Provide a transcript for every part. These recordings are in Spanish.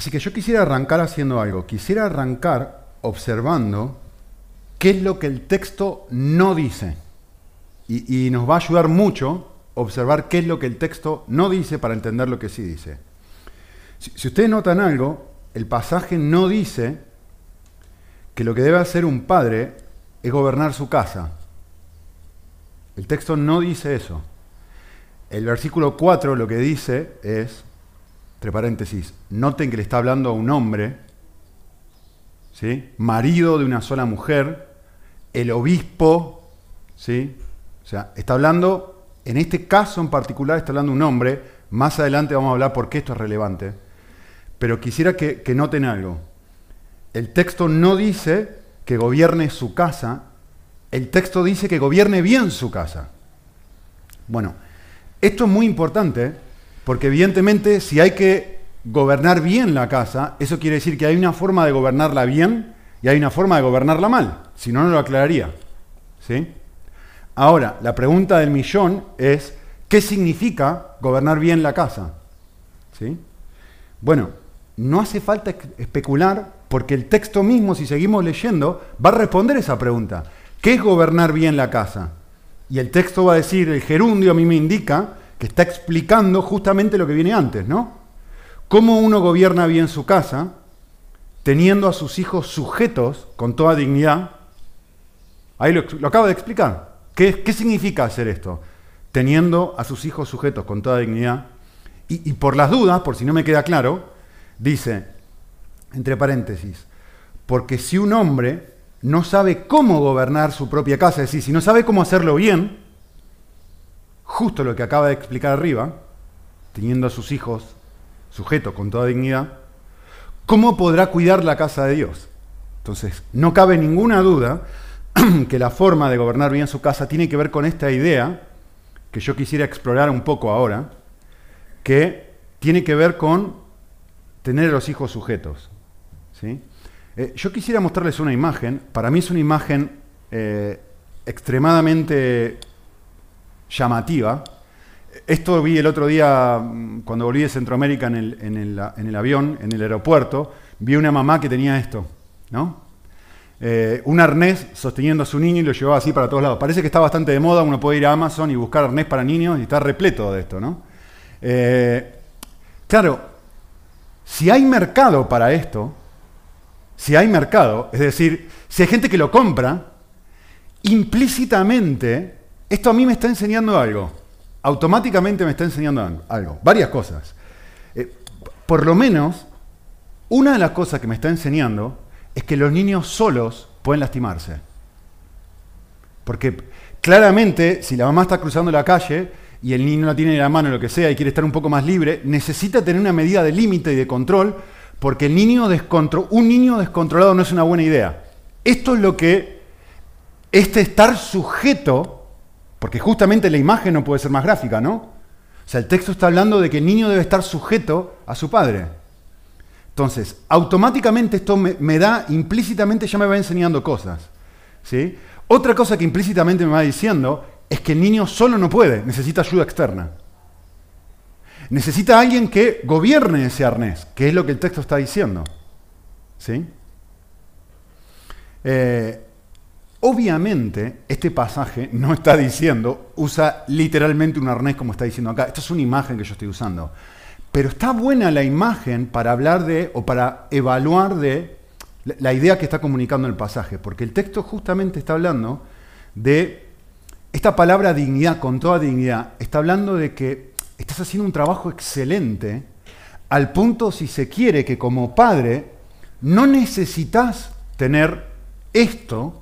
Así que yo quisiera arrancar haciendo algo. Quisiera arrancar observando qué es lo que el texto no dice. Y, nos va a ayudar mucho observar qué es lo que el texto no dice para entender lo que sí dice. Si, si ustedes notan algo, el pasaje no dice que lo que debe hacer un padre es gobernar su casa. El texto no dice eso. El versículo 4 lo que dice es, entre paréntesis, noten que le está hablando a un hombre, ¿sí? marido de una sola mujer, el obispo, ¿sí? o sea, está hablando, en este caso en particular está hablando un hombre, más adelante vamos a hablar por qué esto es relevante, pero quisiera que, que noten algo. El texto no dice que gobierne su casa, el texto dice que gobierne bien su casa. Bueno, esto es muy importante porque evidentemente si hay que gobernar bien la casa, eso quiere decir que hay una forma de gobernarla bien y hay una forma de gobernarla mal. Si no, no lo aclararía. ¿Sí? Ahora, la pregunta del millón es, ¿qué significa gobernar bien la casa? ¿Sí? Bueno, no hace falta especular porque el texto mismo, si seguimos leyendo, va a responder esa pregunta. ¿Qué es gobernar bien la casa? Y el texto va a decir, el gerundio a mí me indica que está explicando justamente lo que viene antes, ¿no? Cómo uno gobierna bien su casa, teniendo a sus hijos sujetos con toda dignidad. Ahí lo, lo acabo de explicar. ¿Qué, ¿Qué, significa hacer esto? Teniendo a sus hijos sujetos con toda dignidad. Y, y por las dudas, por si no me queda claro, dice, entre paréntesis, porque si un hombre no sabe cómo gobernar su propia casa, es decir, si no sabe cómo hacerlo bien, justo lo que acaba de explicar arriba, teniendo a sus hijos sujetos con toda dignidad, ¿cómo podrá cuidar la casa de Dios? Entonces, no cabe ninguna duda que la forma de gobernar bien su casa tiene que ver con esta idea que yo quisiera explorar un poco ahora, que tiene que ver con tener a los hijos sujetos. ¿sí? Eh, yo quisiera mostrarles una imagen. Para mí es una imagen eh, extremadamente llamativa. Esto vi el otro día, mm, cuando volví de Centroamérica en el, en el, en el avión, en el aeropuerto, vi una mamá que tenía esto, ¿no? Eh, un arnés sosteniendo a su niño y lo llevaba así para todos lados. Parece que está bastante de moda, uno puede ir a Amazon y buscar arnés para niños y está repleto de esto, ¿no? Eh, claro, si hay mercado para esto, si hay mercado, es decir, si hay gente que lo compra, implícitamente, esto a mí me está enseñando algo. Automáticamente me está enseñando algo. Varias cosas. Eh, por lo menos, una de las cosas que me está enseñando es que los niños solos pueden lastimarse. Porque claramente, si la mamá está cruzando la calle y el niño no tiene la mano, lo que sea, y quiere estar un poco más libre, necesita tener una medida de límite y de control porque el niño un niño descontrolado no es una buena idea. Esto es lo que este estar sujeto, porque justamente la imagen no puede ser más gráfica, ¿no? O sea, el texto está hablando de que el niño debe estar sujeto a su padre. Entonces, automáticamente esto me, da, implícitamente ya me va enseñando cosas. ¿sí? Otra cosa que implícitamente me va diciendo es que el niño solo no puede, necesita ayuda externa. Necesita alguien que gobierne ese arnés, que es lo que el texto está diciendo. ¿Sí? Eh, obviamente, este pasaje no está diciendo, usa literalmente un arnés como está diciendo acá. Esto es una imagen que yo estoy usando. Pero está buena la imagen para hablar de, o para evaluar de la idea que está comunicando el pasaje, porque el texto justamente está hablando de esta palabra dignidad, con toda dignidad, está hablando de que estás haciendo un trabajo excelente, al punto, si se quiere, que como padre no necesitas tener esto,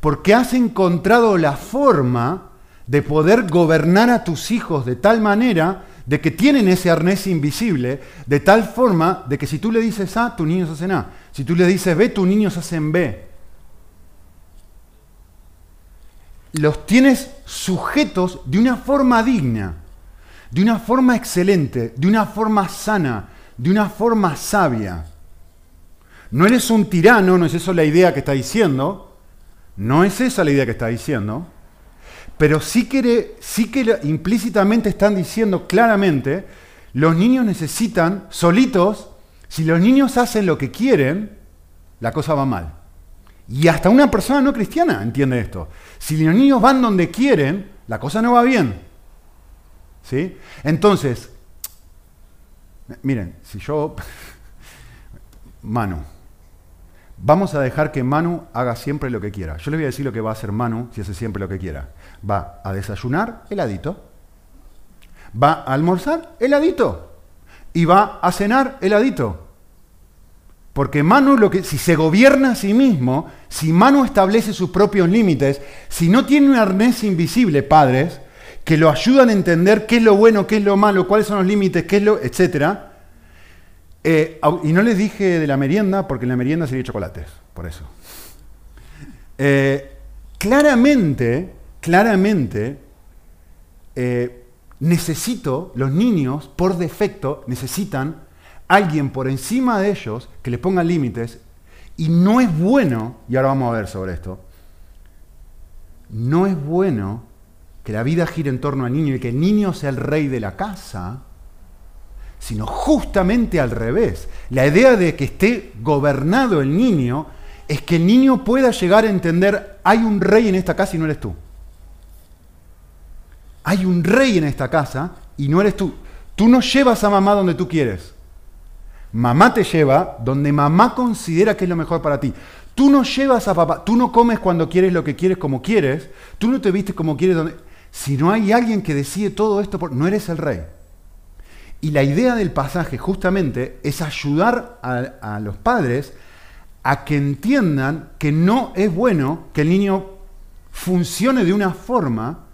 porque has encontrado la forma de poder gobernar a tus hijos de tal manera de que tienen ese arnés invisible, de tal forma de que si tú le dices A, tus niños hacen A. Si tú le dices B, tus niños hacen B. Los tienes sujetos de una forma digna de una forma excelente, de una forma sana, de una forma sabia. No eres un tirano, no es eso la idea que está diciendo, no es esa la idea que está diciendo, pero sí que, sí que implícitamente están diciendo claramente, los niños necesitan solitos Si los niños hacen lo que quieren, la cosa va mal. Y hasta una persona no cristiana entiende esto. Si los niños van donde quieren, la cosa no va bien. ¿Sí? Entonces, miren, si yo... Manu, vamos a dejar que Manu haga siempre lo que quiera. Yo les voy a decir lo que va a hacer Manu si hace siempre lo que quiera. Va a desayunar heladito, va a almorzar heladito y va a cenar heladito. Porque Manu, lo que, si se gobierna a sí mismo, si Manu establece sus propios límites, si no tiene un arnés invisible, padres, que lo ayudan a entender qué es lo bueno, qué es lo malo, cuáles son los límites, qué es lo, etc. Eh, y no les dije de la merienda, porque en la merienda sería chocolates, por eso. Eh, claramente, claramente, eh, necesito, los niños, por defecto, necesitan alguien por encima de ellos que les ponga límites y no es bueno, y ahora vamos a ver sobre esto, no es bueno que la vida gire en torno al niño y que el niño sea el rey de la casa, sino justamente al revés. La idea de que esté gobernado el niño es que el niño pueda llegar a entender, hay un rey en esta casa y no eres tú. Hay un rey en esta casa y no eres tú. Tú no llevas a mamá donde tú quieres. Mamá te lleva donde mamá considera que es lo mejor para ti. Tú no llevas a papá, tú no comes cuando quieres lo que quieres como quieres, tú no te vistes como quieres. Donde... Si no hay alguien que decide todo esto, no eres el rey. Y la idea del pasaje justamente es ayudar a, los padres a que entiendan que no es bueno que el niño funcione de una forma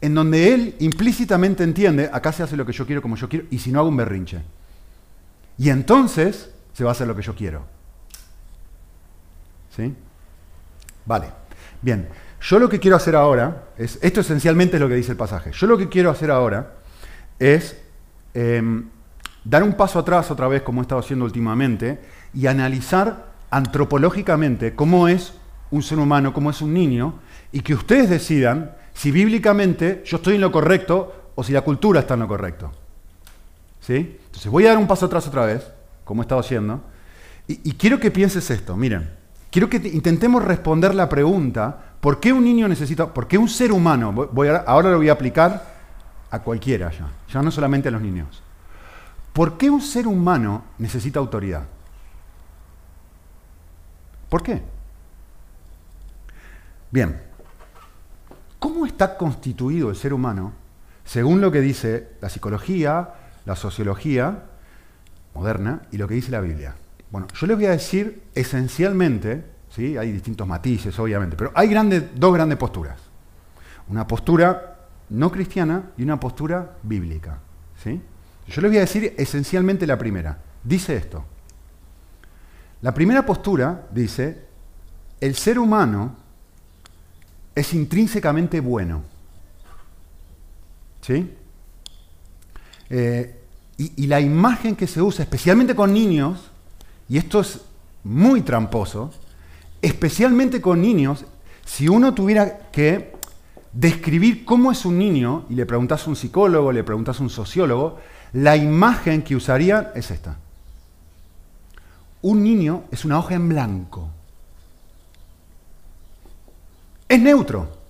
en donde él implícitamente entiende, acá se hace lo que yo quiero como yo quiero, y si no hago un berrinche. Y entonces se va a hacer lo que yo quiero. ¿Sí? Vale. Bien. Yo lo que quiero hacer ahora es, esto esencialmente es lo que dice el pasaje. Yo lo que quiero hacer ahora es em, dar un paso atrás otra vez, como he estado haciendo últimamente, y analizar antropológicamente cómo es un ser humano, cómo es un niño, y que ustedes decidan si bíblicamente yo estoy en lo correcto o si la cultura está en lo correcto. ¿Sí? Entonces voy a dar un paso atrás otra vez, como he estado haciendo, y, quiero que pienses esto, miren, quiero que intentemos responder la pregunta, ¿por qué un niño necesita, por qué un ser humano, voy ahora lo voy a aplicar a cualquiera ya, ya no solamente a los niños, ¿por qué un ser humano necesita autoridad? ¿Por qué? Bien, ¿cómo está constituido el ser humano según lo que dice la psicología, la sociología moderna y lo que dice la Biblia. Bueno, yo les voy a decir esencialmente, ¿sí? hay distintos matices obviamente, pero hay dos grandes posturas. Una postura no cristiana y una postura bíblica. ¿sí? Yo les voy a decir esencialmente la primera. Dice esto. La primera postura dice, el ser humano es intrínsecamente bueno. ¿Sí? Eh, y, la imagen que se usa, especialmente con niños, y esto es muy tramposo, especialmente con niños, si uno tuviera que describir cómo es un niño, y le preguntas a un psicólogo, le preguntas a un sociólogo, la imagen que usarían es esta. Un niño es una hoja en blanco. Es neutro.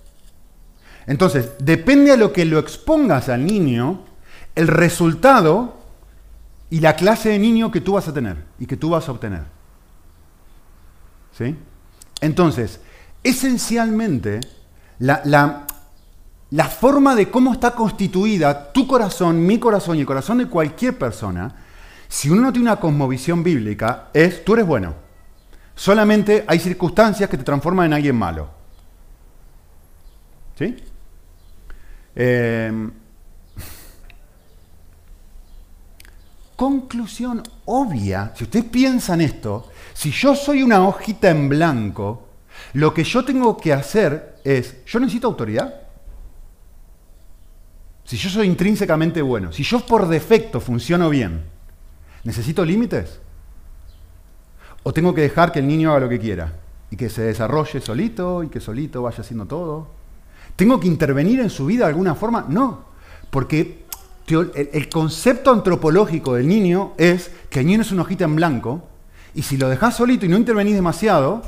Entonces, depende a lo que lo expongas al niño, el resultado y la clase de niño que tú vas a tener y que tú vas a obtener. ¿Sí? Entonces, esencialmente, la, la, forma de cómo está constituida tu corazón, mi corazón y el corazón de cualquier persona, si uno no tiene una cosmovisión bíblica, es tú eres bueno. Solamente hay circunstancias que te transforman en alguien malo. ¿Sí? Eh, conclusión obvia, si ustedes piensan esto, si yo soy una hojita en blanco, lo que yo tengo que hacer es, yo necesito autoridad. Si yo soy intrínsecamente bueno, si yo por defecto funciono bien, ¿necesito límites? ¿O tengo que dejar que el niño haga lo que quiera y que se desarrolle solito y que solito vaya haciendo todo? ¿Tengo que intervenir en su vida de alguna forma? No, porque el, concepto antropológico del niño es que el niño es una hojita en blanco y si lo dejas solito y no intervenís demasiado,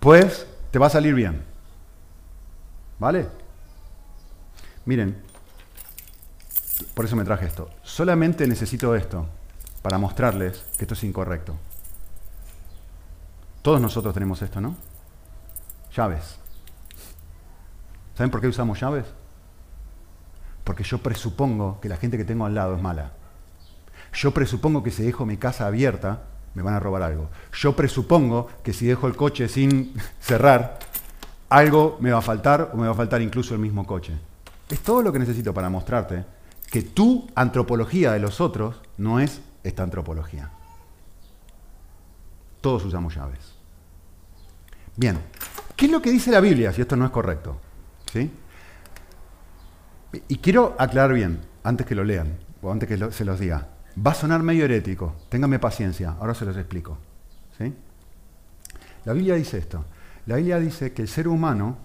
pues te va a salir bien. ¿Vale? Miren, por eso me traje esto. Solamente necesito esto para mostrarles que esto es incorrecto. Todos nosotros tenemos esto, ¿no? Llaves. ¿Saben por qué usamos llaves? Porque yo presupongo que la gente que tengo al lado es mala. Yo presupongo que si dejo mi casa abierta, me van a robar algo. Yo presupongo que si dejo el coche sin cerrar, algo me va a faltar o me va a faltar incluso el mismo coche. Es todo lo que necesito para mostrarte que tu antropología de los otros no es esta antropología. Todos usamos llaves. Bien, ¿qué es lo que dice la Biblia si esto no es correcto? ¿Sí? Y quiero aclarar bien, antes que lo lean, o antes que se los diga. Va a sonar medio herético, ténganme paciencia, ahora se los explico. ¿sí? La Biblia dice esto. La Biblia dice que el ser humano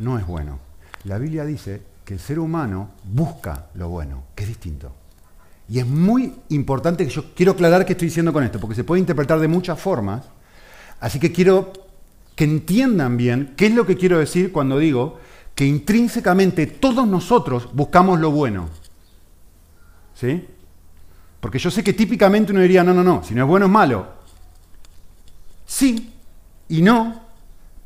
no es bueno. La Biblia dice que el ser humano busca lo bueno, que es distinto. Y es muy importante que yo quiero aclarar qué estoy diciendo con esto, porque se puede interpretar de muchas formas. Así que quiero que entiendan bien qué es lo que quiero decir cuando digo que intrínsecamente todos nosotros buscamos lo bueno. ¿Sí? Porque yo sé que típicamente uno diría, no, no, no, si no es bueno es malo. Sí y no,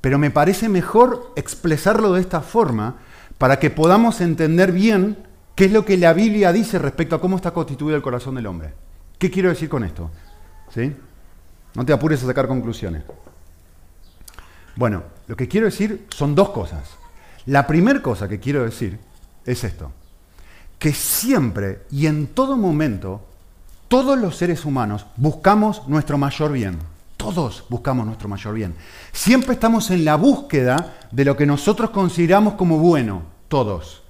pero me parece mejor expresarlo de esta forma para que podamos entender bien qué es lo que la Biblia dice respecto a cómo está constituido el corazón del hombre. ¿Qué quiero decir con esto? ¿Sí? No te apures a sacar conclusiones. Bueno, lo que quiero decir son dos cosas. La primera cosa que quiero decir es esto, que siempre y en todo momento todos los seres humanos buscamos nuestro mayor bien. Todos buscamos nuestro mayor bien. Siempre estamos en la búsqueda de lo que nosotros consideramos como bueno, todos.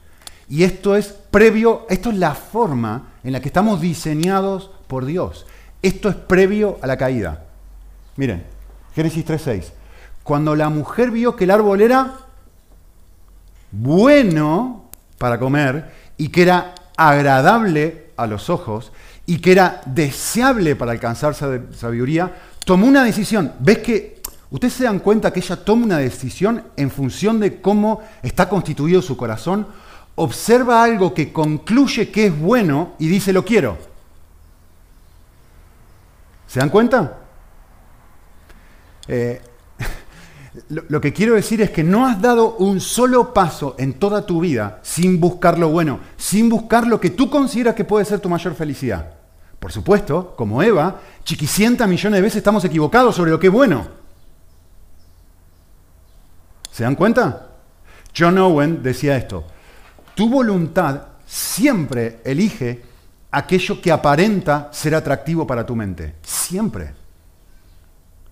Y esto es previo, esto es la forma en la que estamos diseñados por Dios. Esto es previo a la caída. Miren, Génesis 3.6. Cuando la mujer vio que el árbol era bueno para comer y que era agradable a los ojos y que era deseable para alcanzar sabiduría, tomó una decisión. ¿Ves que ustedes se dan cuenta que ella toma una decisión en función de cómo está constituido su corazón? Observa algo que concluye que es bueno y dice lo quiero. ¿Se dan cuenta? Eh, lo, que quiero decir es que no has dado un solo paso en toda tu vida sin buscar lo bueno, sin buscar lo que tú consideras que puede ser tu mayor felicidad. Por supuesto, como Eva, chiquicienta millones de veces estamos equivocados sobre lo que es bueno. ¿Se dan cuenta? John Owen decía esto, tu voluntad siempre elige aquello que aparenta ser atractivo para tu mente. Siempre.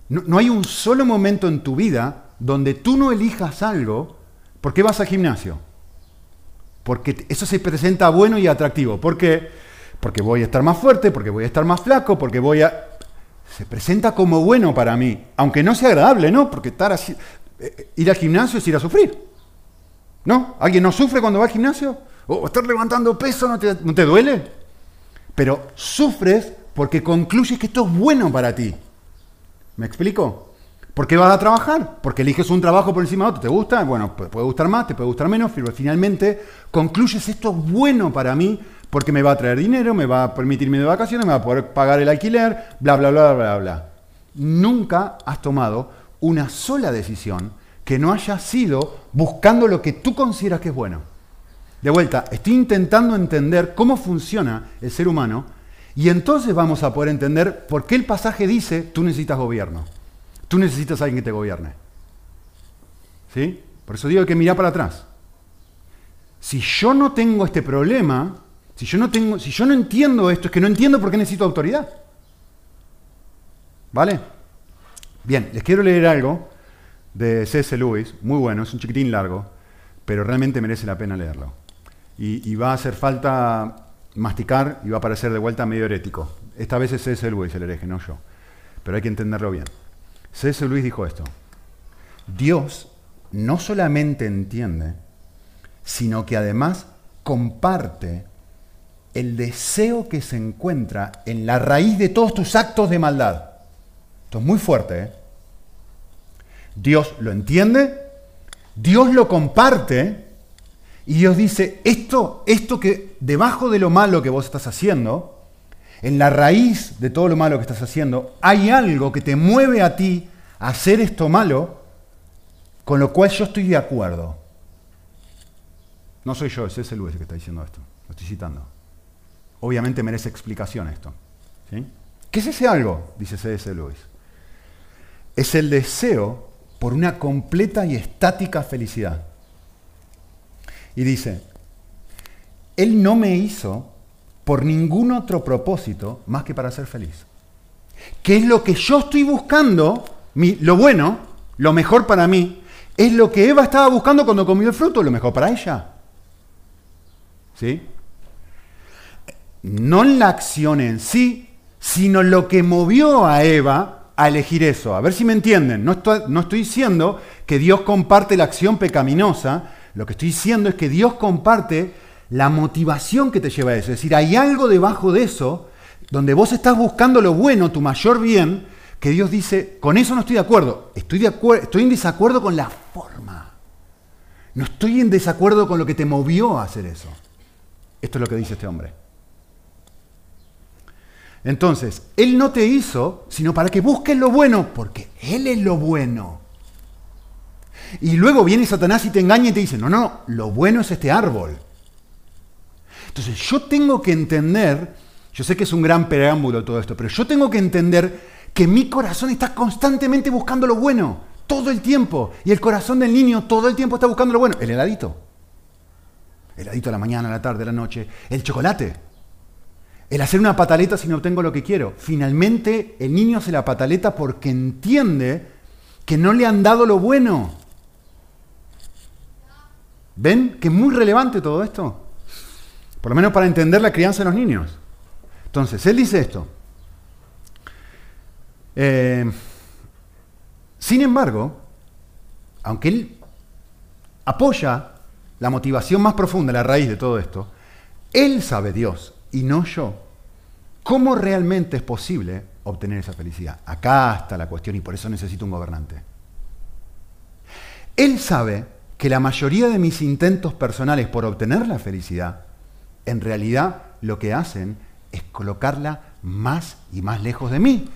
No, hay un solo momento en tu vida donde tú no elijas algo. ¿Por qué vas al gimnasio? Porque eso se presenta bueno y atractivo. ¿Por qué? Porque voy a estar más fuerte, porque voy a estar más flaco, porque voy a... Se presenta como bueno para mí, aunque no sea agradable, ¿no? Porque estar así... Eh, ir al gimnasio es ir a sufrir. ¿No? ¿Alguien no sufre cuando va al gimnasio? ¿O estar levantando peso no te, duele? Pero sufres porque concluyes que esto es bueno para ti. ¿Me explico? ¿Por qué vas a trabajar? Porque eliges un trabajo por encima de otro. ¿Te gusta? Bueno, puede gustar más, te puede gustar menos, pero finalmente concluyes esto es bueno para mí porque me va a traer dinero, me va a permitirme de vacaciones, me va a poder pagar el alquiler, bla, bla, bla, bla, bla. Nunca has tomado una sola decisión que no haya sido buscando lo que tú consideras que es bueno. De vuelta, estoy intentando entender cómo funciona el ser humano y entonces vamos a poder entender por qué el pasaje dice, tú necesitas gobierno. Tú necesitas a alguien que te gobierne. ¿Sí? Por eso digo que mirar para atrás. Si yo no tengo este problema, si yo no, tengo, si yo no entiendo esto, es que no entiendo por qué necesito autoridad. ¿Vale? Bien, les quiero leer algo de C.S. Lewis, muy bueno, es un chiquitín largo, pero realmente merece la pena leerlo. Y, va a hacer falta masticar y va a parecer de vuelta medio herético. Esta vez es C.S. Lewis el hereje, no yo. Pero hay que entenderlo bien. C.S. Lewis dijo esto. Dios no solamente entiende, sino que además comparte el deseo que se encuentra en la raíz de todos tus actos de maldad. Esto es muy fuerte. ¿eh? Dios lo entiende, Dios lo comparte y Dios dice, esto, esto que debajo de lo malo que vos estás haciendo, en la raíz de todo lo malo que estás haciendo, hay algo que te mueve a ti a hacer esto malo, con lo cual yo estoy de acuerdo. No soy yo, es ese Luis que está diciendo esto. Lo estoy citando. Obviamente merece explicación esto. ¿Qué es ese algo? Dice C.S. Lewis. Es el deseo por una completa y estática felicidad. Y dice, Él no me hizo por ningún otro propósito más que para ser feliz. ¿Qué es lo que yo estoy buscando? lo bueno, lo mejor para mí, es lo que Eva estaba buscando cuando comió el fruto, lo mejor para ella. ¿Sí? No la acción en sí, sino lo que movió a Eva a elegir eso. A ver si me entienden. No estoy, diciendo que Dios comparte la acción pecaminosa, lo que estoy diciendo es que Dios comparte la motivación que te lleva a eso. Es decir, hay algo debajo de eso donde vos estás buscando lo bueno, tu mayor bien, que Dios dice, con eso no estoy de acuerdo. Estoy, de estoy en desacuerdo con la forma. No estoy en desacuerdo con lo que te movió a hacer eso. Esto es lo que dice este hombre. Entonces, Él no te hizo, sino para que busques lo bueno, porque Él es lo bueno. Y luego viene Satanás y te engaña y te dice, no, no, lo bueno es este árbol. Entonces yo tengo que entender, yo sé que es un gran preámbulo todo esto, pero yo tengo que entender que mi corazón está constantemente buscando lo bueno, todo el tiempo. Y el corazón del niño todo el tiempo está buscando lo bueno. El heladito. El heladito a la mañana, a la tarde, a la noche. El chocolate. El hacer una pataleta si no obtengo lo que quiero. Finalmente el niño hace la pataleta porque entiende que no le han dado lo bueno. ¿Ven que es muy relevante todo esto? Por lo menos para entender la crianza de los niños. Entonces, él dice esto. Eh, sin embargo, aunque él apoya la motivación más profunda, la raíz de todo esto, él sabe Dios y no yo. ¿Cómo realmente es posible obtener esa felicidad? Acá está la cuestión y por eso necesito un gobernante. Él sabe que la mayoría de mis intentos personales por obtener la felicidad, en realidad lo que hacen es colocarla más y más lejos de mí.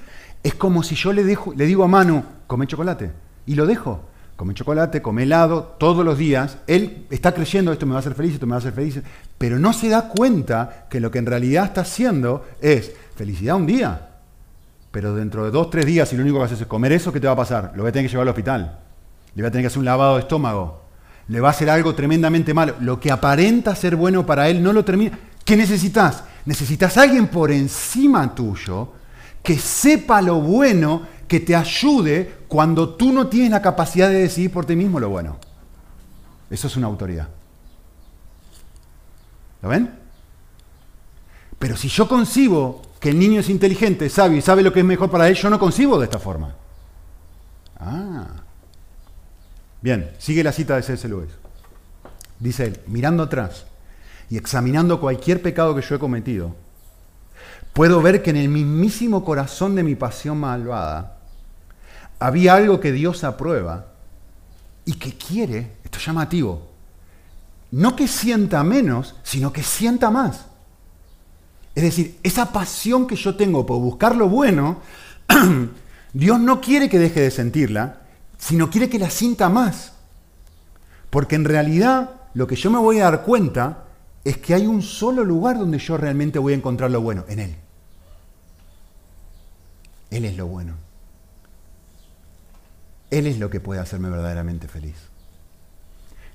Es como si yo le, dejo, le digo a Manu, come chocolate, y lo dejo. Come chocolate, come helado, todos los días. Él está creyendo, esto me va a hacer feliz, esto me va a hacer feliz, pero no se da cuenta que lo que en realidad está haciendo es felicidad un día. Pero dentro de dos, tres días, si lo único que haces es comer eso, ¿qué te va a pasar? Lo voy a tener que llevar al hospital. Le voy a tener que hacer un lavado de estómago le va a hacer algo tremendamente malo. Lo que aparenta ser bueno para él no lo termina. ¿Qué necesitas? Necesitas a alguien por encima tuyo que sepa lo bueno, que te ayude cuando tú no tienes la capacidad de decidir por ti mismo lo bueno. Eso es una autoridad. ¿Lo ven? Pero si yo concibo que el niño es inteligente, sabio y sabe lo que es mejor para él, yo no concibo de esta forma. Ah. Bien, sigue la cita de C.S. Lewis. Dice él, mirando atrás y examinando cualquier pecado que yo he cometido, puedo ver que en el mismísimo corazón de mi pasión malvada había algo que Dios aprueba y que quiere, esto es llamativo, no que sienta menos, sino que sienta más. Es decir, esa pasión que yo tengo por buscar lo bueno, Dios no quiere que deje de sentirla, sino quiere que la sienta más. Porque en realidad lo que yo me voy a dar cuenta es que hay un solo lugar donde yo realmente voy a encontrar lo bueno, en Él. Él es lo bueno. Él es lo que puede hacerme verdaderamente feliz.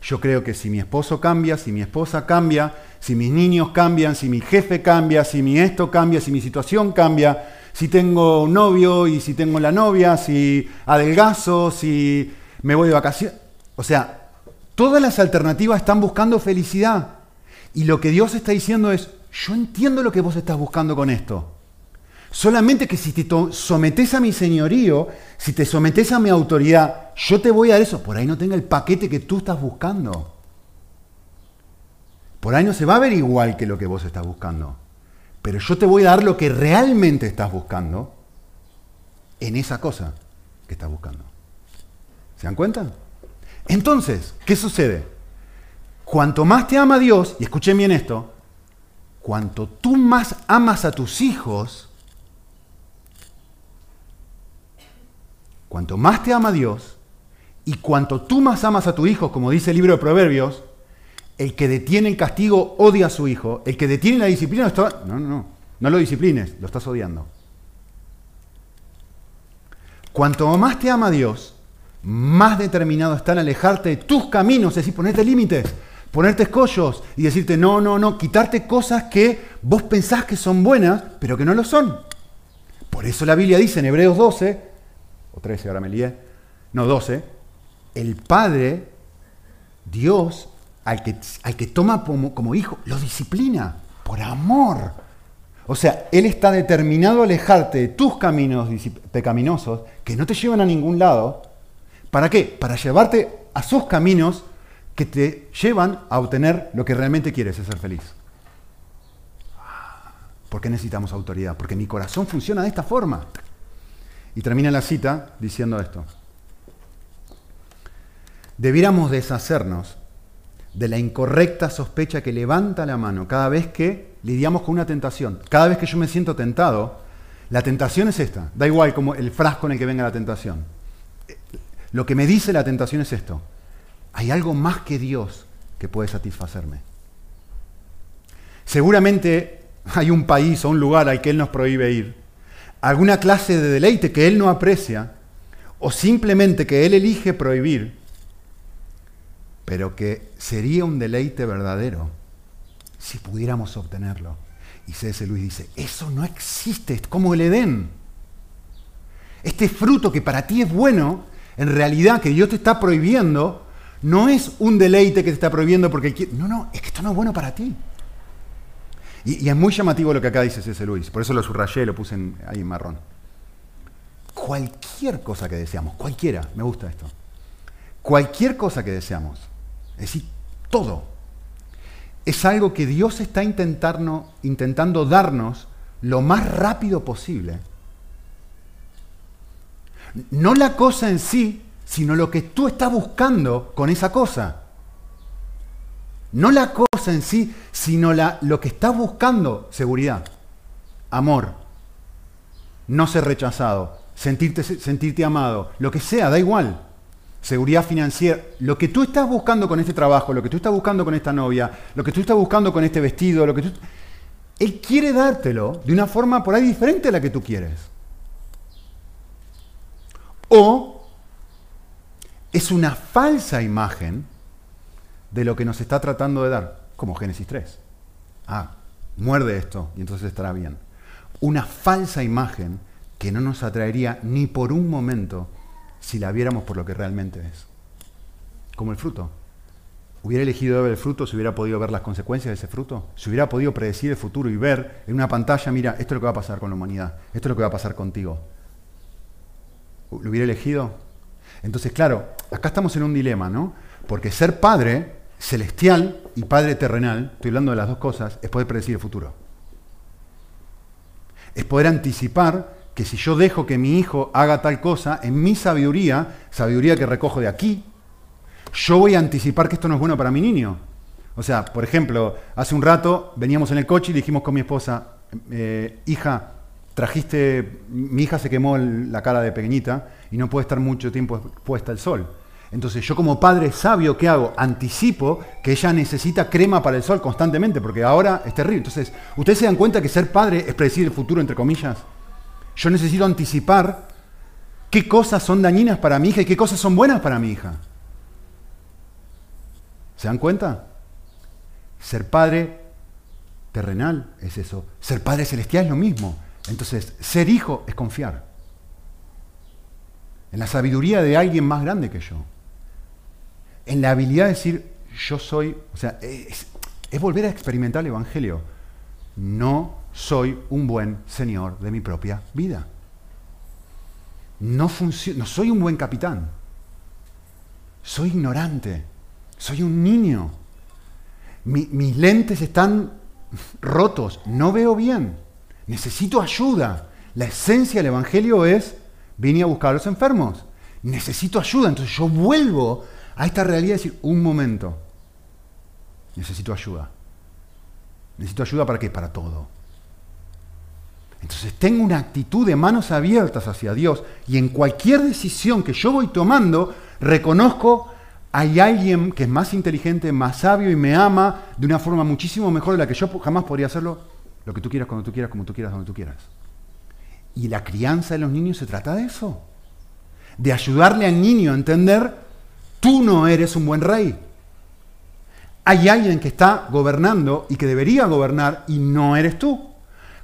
Yo creo que si mi esposo cambia, si mi esposa cambia, si mis niños cambian, si mi jefe cambia, si mi esto cambia, si mi situación cambia, si tengo un novio y si tengo la novia, si adelgazo, si me voy de vacaciones. O sea, todas las alternativas están buscando felicidad. Y lo que Dios está diciendo es, yo entiendo lo que vos estás buscando con esto. Solamente que si te sometes a mi señorío, si te sometes a mi autoridad, yo te voy a dar eso. Por ahí no tenga el paquete que tú estás buscando. Por ahí no se va a ver igual que lo que vos estás buscando. Pero yo te voy a dar lo que realmente estás buscando en esa cosa que estás buscando. ¿Se dan cuenta? Entonces, ¿qué sucede? Cuanto más te ama Dios, y escuchen bien esto, cuanto tú más amas a tus hijos, cuanto más te ama Dios, y cuanto tú más amas a tu hijo, como dice el libro de Proverbios, el que detiene el castigo odia a su hijo, el que detiene la disciplina está... No, no, no, no lo disciplines, lo estás odiando. Cuanto más te ama Dios, más determinado está en alejarte de tus caminos, es decir, ponerte límites, ponerte escollos y decirte, no, no, no, quitarte cosas que vos pensás que son buenas, pero que no lo son. Por eso la Biblia dice en Hebreos 12, o 13, ahora me lié, no 12, el Padre, Dios, al que, al que toma como, como hijo, lo disciplina por amor. O sea, Él está determinado a alejarte de tus caminos pecaminosos que no te llevan a ningún lado. ¿Para qué? Para llevarte a sus caminos que te llevan a obtener lo que realmente quieres, es ser feliz. ¿Por qué necesitamos autoridad? Porque mi corazón funciona de esta forma. Y termina la cita diciendo esto. Debiéramos deshacernos de la incorrecta sospecha que levanta la mano cada vez que lidiamos con una tentación. Cada vez que yo me siento tentado, la tentación es esta. Da igual como el frasco en el que venga la tentación. Lo que me dice la tentación es esto. Hay algo más que Dios que puede satisfacerme. Seguramente hay un país o un lugar al que Él nos prohíbe ir. Alguna clase de deleite que Él no aprecia o simplemente que Él elige prohibir pero que sería un deleite verdadero si pudiéramos obtenerlo. Y C.S. Luis dice, eso no existe, es como el Edén. Este fruto que para ti es bueno, en realidad que Dios te está prohibiendo, no es un deleite que te está prohibiendo porque no, no, es que esto no es bueno para ti. Y, es muy llamativo lo que acá dice C.S. Luis, por eso lo subrayé, lo puse ahí en marrón. Cualquier cosa que deseamos, cualquiera, me gusta esto, cualquier cosa que deseamos, es decir, todo. Es algo que Dios está intentando darnos lo más rápido posible. No la cosa en sí, sino lo que tú estás buscando con esa cosa. No la cosa en sí, sino la, lo que estás buscando, seguridad, amor, no ser rechazado, sentirte, sentirte amado, lo que sea, da igual seguridad financiera, lo que tú estás buscando con este trabajo, lo que tú estás buscando con esta novia, lo que tú estás buscando con este vestido, lo que tú... Él quiere dártelo de una forma por ahí diferente a la que tú quieres. O es una falsa imagen de lo que nos está tratando de dar, como Génesis 3. Ah, muerde esto y entonces estará bien. Una falsa imagen que no nos atraería ni por un momento si la viéramos por lo que realmente es. Como el fruto. ¿Hubiera elegido ver el fruto si hubiera podido ver las consecuencias de ese fruto? Si hubiera podido predecir el futuro y ver en una pantalla, mira, esto es lo que va a pasar con la humanidad, esto es lo que va a pasar contigo. ¿Lo hubiera elegido? Entonces, claro, acá estamos en un dilema, ¿no? Porque ser padre celestial y padre terrenal, estoy hablando de las dos cosas, es poder predecir el futuro. Es poder anticipar que si yo dejo que mi hijo haga tal cosa, en mi sabiduría, sabiduría que recojo de aquí, yo voy a anticipar que esto no es bueno para mi niño. O sea, por ejemplo, hace un rato veníamos en el coche y dijimos con mi esposa, eh, hija, trajiste, mi hija se quemó la cara de pequeñita y no puede estar mucho tiempo puesta el sol. Entonces yo como padre sabio, ¿qué hago? Anticipo que ella necesita crema para el sol constantemente, porque ahora es terrible. Entonces, ¿ustedes se dan cuenta que ser padre es predecir el futuro, entre comillas? Yo necesito anticipar qué cosas son dañinas para mi hija y qué cosas son buenas para mi hija. ¿Se dan cuenta? Ser padre terrenal es eso. Ser padre celestial es lo mismo. Entonces, ser hijo es confiar en la sabiduría de alguien más grande que yo. En la habilidad de decir, yo soy, o sea, es, volver a experimentar el Evangelio. No soy un buen señor de mi propia vida. No, no soy un buen capitán. Soy ignorante. Soy un niño. mis lentes están rotos, no veo bien, necesito ayuda. La esencia del Evangelio es, vine a buscar a los enfermos, necesito ayuda. Entonces yo vuelvo a esta realidad decir, un momento, necesito ayuda. Necesito ayuda para qué? Para todo. Entonces tengo una actitud de manos abiertas hacia Dios y en cualquier decisión que yo voy tomando, reconozco hay alguien que es más inteligente, más sabio y me ama de una forma muchísimo mejor de la que yo jamás podría hacerlo, lo que tú quieras, cuando tú quieras, como tú quieras, donde tú quieras. Y la crianza de los niños se trata de eso, de ayudarle al niño a entender, tú no eres un buen rey. Hay alguien que está gobernando y que debería gobernar y no eres tú.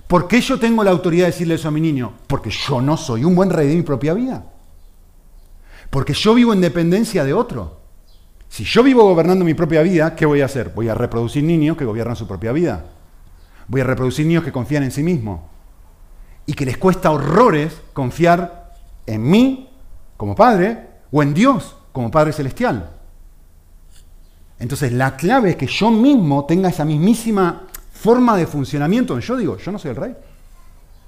¿Por qué yo tengo la autoridad de decirle eso a mi niño? Porque yo no soy un buen rey de mi propia vida. Porque yo vivo en dependencia de otro. Si yo vivo gobernando mi propia vida, ¿qué voy a hacer? Voy a reproducir niños que gobiernan su propia vida. Voy a reproducir niños que confían en sí mismos. Y que les cuesta horrores confiar en mí como padre o en Dios como Padre Celestial. Entonces la clave es que yo mismo tenga esa mismísima forma de funcionamiento. Yo digo, yo no soy el rey.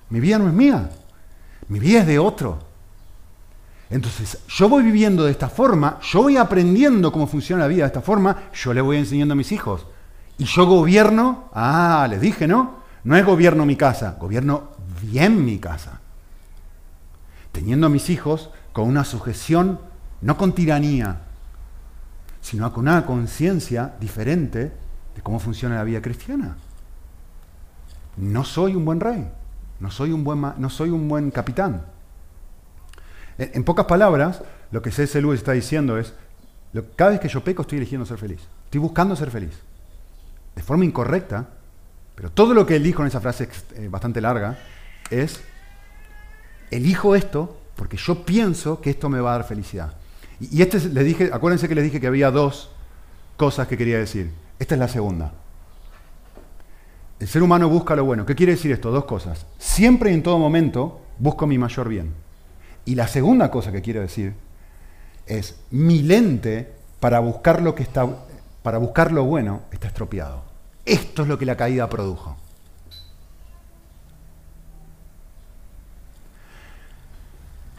Mi vida no es mía. Mi vida es de otro. Entonces, yo voy viviendo de esta forma, yo voy aprendiendo cómo funciona la vida de esta forma, yo le voy enseñando a mis hijos. Y yo gobierno, ah, les dije, ¿no? No es gobierno mi casa, gobierno bien mi casa. Teniendo a mis hijos con una sujeción, no con tiranía, sino con una conciencia diferente de cómo funciona la vida cristiana. No soy un buen rey, no soy un buen, no soy un buen capitán. En, pocas palabras, lo que C.S. Lewis está diciendo es, cada vez que yo peco estoy eligiendo ser feliz, estoy buscando ser feliz. De forma incorrecta, pero todo lo que él dijo en esa frase eh, bastante larga es, elijo esto porque yo pienso que esto me va a dar felicidad. Y, este le dije, acuérdense que les dije que había dos cosas que quería decir. Esta es la segunda. El ser humano busca lo bueno. ¿Qué quiere decir esto? Dos cosas. Siempre y en todo momento busco mi mayor bien. Y la segunda cosa que quiero decir es mi lente para buscar lo que está para buscar lo bueno está estropeado. Esto es lo que la caída produjo.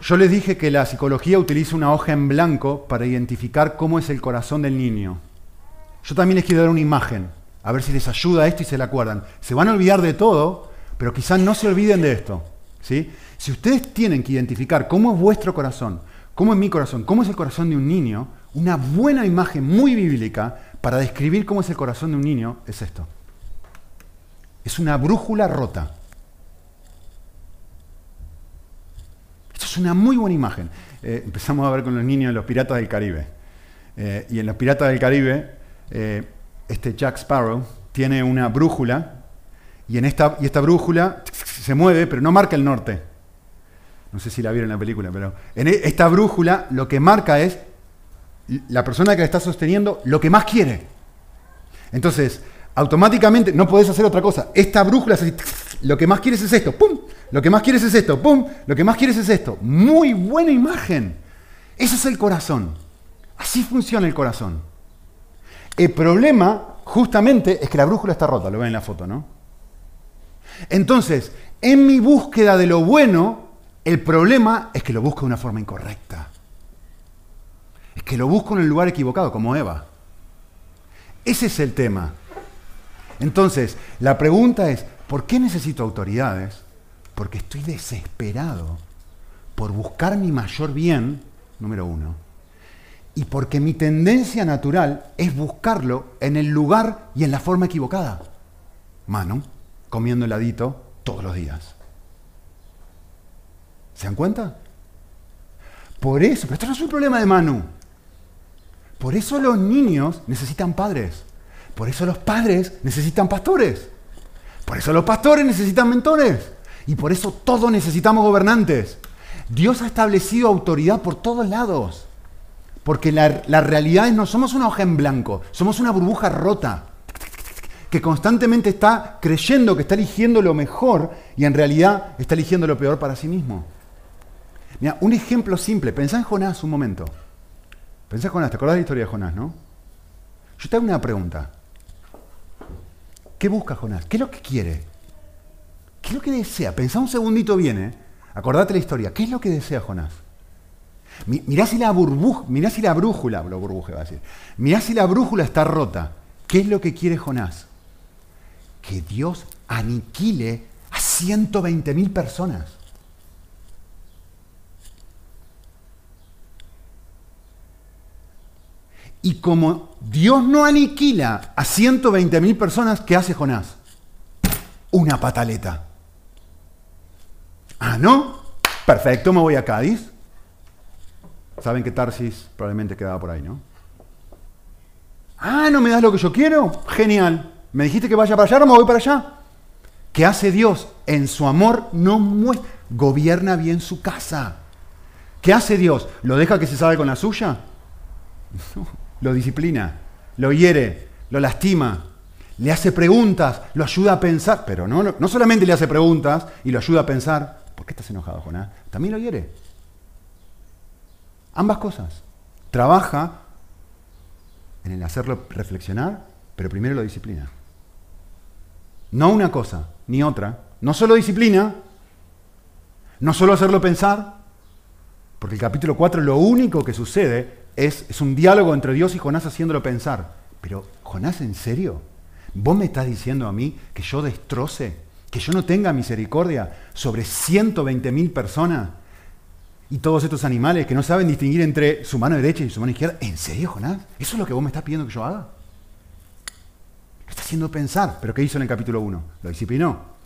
Yo les dije que la psicología utiliza una hoja en blanco para identificar cómo es el corazón del niño. Yo también les quiero dar una imagen, a ver si les ayuda esto y se la acuerdan. Se van a olvidar de todo, pero quizás no se olviden de esto. ¿sí? Si ustedes tienen que identificar cómo es vuestro corazón, cómo es mi corazón, cómo es el corazón de un niño, una buena imagen muy bíblica para describir cómo es el corazón de un niño es esto. Es una brújula rota. Es una muy buena imagen. Eh, empezamos a ver con los niños los Piratas del Caribe. Eh, y en los Piratas del Caribe, eh, este Jack Sparrow tiene una brújula y, en esta, y esta brújula se mueve, pero no marca el norte. No sé si la vieron en la película, pero en e, esta brújula lo que marca es la persona que la está sosteniendo lo que más quiere. Entonces, automáticamente no podés hacer otra cosa. Esta brújula es así, lo que más quieres es esto, ¡pum! Lo que más quieres es esto, ¡pum! Lo que más quieres es esto. Muy buena imagen. Ese es el corazón. Así funciona el corazón. El problema, justamente, es que la brújula está rota, lo ven en la foto, ¿no? Entonces, en mi búsqueda de lo bueno, el problema es que lo busco de una forma incorrecta. Es que lo busco en el lugar equivocado, como Eva. Ese es el tema. Entonces, la pregunta es, ¿por qué necesito autoridades? Porque estoy desesperado por buscar mi mayor bien, número uno, y porque mi tendencia natural es buscarlo en el lugar y en la forma equivocada. Mano, comiendo heladito todos los días. ¿Se dan cuenta? Por eso, pero esto no es un problema de Manu. Por eso los niños necesitan padres. Por eso los padres necesitan pastores. Por eso los pastores necesitan mentores. Y por eso todos necesitamos gobernantes. Dios ha establecido autoridad por todos lados. Porque la, realidad es no somos una hoja en blanco, somos una burbuja rota que constantemente está creyendo que está eligiendo lo mejor y en realidad está eligiendo lo peor para sí mismo. Mira, un ejemplo simple. Pensá en Jonás un momento. Pensá en Jonás, ¿te acordás de la historia de Jonás, no? Yo te hago una pregunta. ¿Qué busca Jonás? ¿Qué es lo que quiere? ¿Qué es lo que desea? Pensá un segundito bien, ¿eh? Acordate la historia. ¿Qué es lo que desea Jonás? Mirá si la burbuja, si la brújula, lo burbuje va a decir. Mirá si la brújula está rota. ¿Qué es lo que quiere Jonás? Que Dios aniquile a 120.000 personas. Y como Dios no aniquila a 120.000 personas, ¿qué hace Jonás? Una pataleta. Ah, ¿no? Perfecto, me voy a Cádiz. Saben que Tarsis probablemente quedaba por ahí, ¿no? Ah, ¿no me das lo que yo quiero? Genial. ¿Me dijiste que vaya para allá? ¿No me voy para allá? ¿Qué hace Dios? En su amor no muestra. Gobierna bien su casa. ¿Qué hace Dios? ¿Lo deja que se sabe con la suya? lo disciplina, lo hiere, lo lastima, le hace preguntas, lo ayuda a pensar, pero no, no, solamente le hace preguntas y lo ayuda a pensar, ¿por qué estás enojado, Jonás? También lo hiere. Ambas cosas. Trabaja en el hacerlo reflexionar, pero primero lo disciplina. No una cosa, ni otra. No solo disciplina, no solo hacerlo pensar, porque el capítulo 4 lo único que sucede es, un diálogo entre Dios y Jonás haciéndolo pensar. Pero, Jonás, ¿en serio? ¿Vos me estás diciendo a mí que yo destroce, que yo no tenga misericordia sobre 120.000 personas y todos estos animales que no saben distinguir entre su mano derecha y su mano izquierda? ¿En serio, Jonás? ¿Eso es lo que vos me estás pidiendo que yo haga? Me está haciendo pensar. ¿Pero qué hizo en el capítulo 1? Lo disciplinó.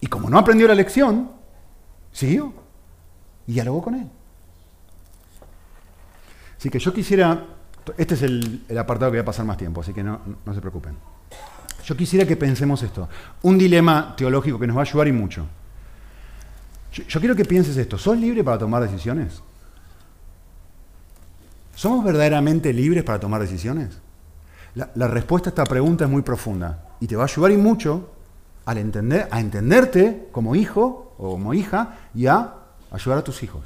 Y como no aprendió la lección, siguió y dialogó con él. Así que yo quisiera, este es el, apartado que voy a pasar más tiempo, así que no, se preocupen. Yo quisiera que pensemos esto, un dilema teológico que nos va a ayudar y mucho. Yo, quiero que pienses esto, ¿sos libre para tomar decisiones? ¿Somos verdaderamente libres para tomar decisiones? La, la, respuesta a esta pregunta es muy profunda y te va a ayudar y mucho al entender, a entenderte como hijo o como hija y a ayudar a tus hijos.